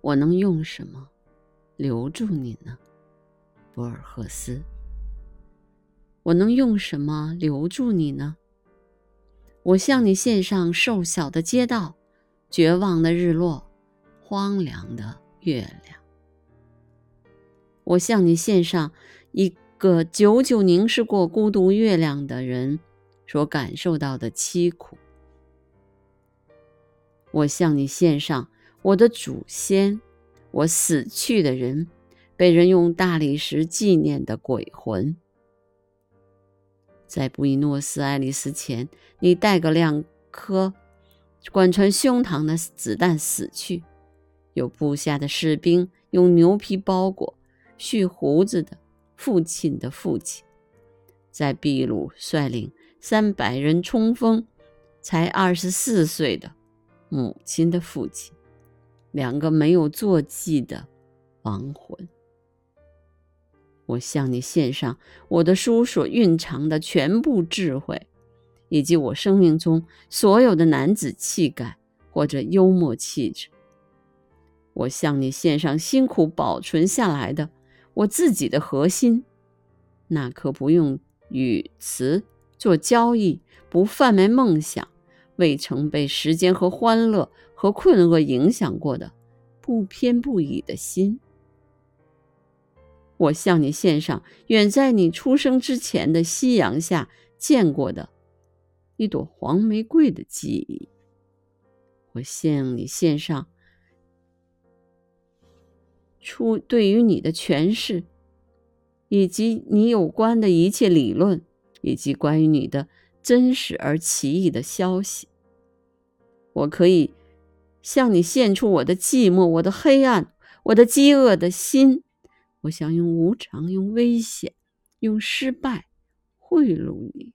我能用什么留住你呢，博尔赫斯？我能用什么留住你呢？我向你献上瘦小的街道，绝望的日落，荒凉的月亮。我向你献上一个久久凝视过孤独月亮的人所感受到的凄苦。我向你献上我的祖先，我死去的人，被人用大理石纪念的鬼魂。在布宜诺斯艾利斯前，你带个两颗贯穿胸膛的子弹死去，有部下的士兵用牛皮包裹蓄胡子的父亲的父亲，在秘鲁率领三百人冲锋，才二十四岁的母亲的父亲，两个没有坐骑的亡魂。我向你献上我的书所蕴藏的全部智慧，以及我生命中所有的男子气概或者幽默气质。我向你献上辛苦保存下来的我自己的核心，那颗不用语词做交易、不贩卖梦想、未曾被时间和欢乐和困厄影响过的不偏不倚的心。我向你献上远在你出生之前的夕阳下见过的一朵黄玫瑰的记忆。我向你献上出对于你的诠释，以及你有关的一切理论，以及关于你的真实而奇异的消息。我可以向你献出我的寂寞，我的黑暗，我的饥饿的心。我想用无常，用危险，用失败贿赂你。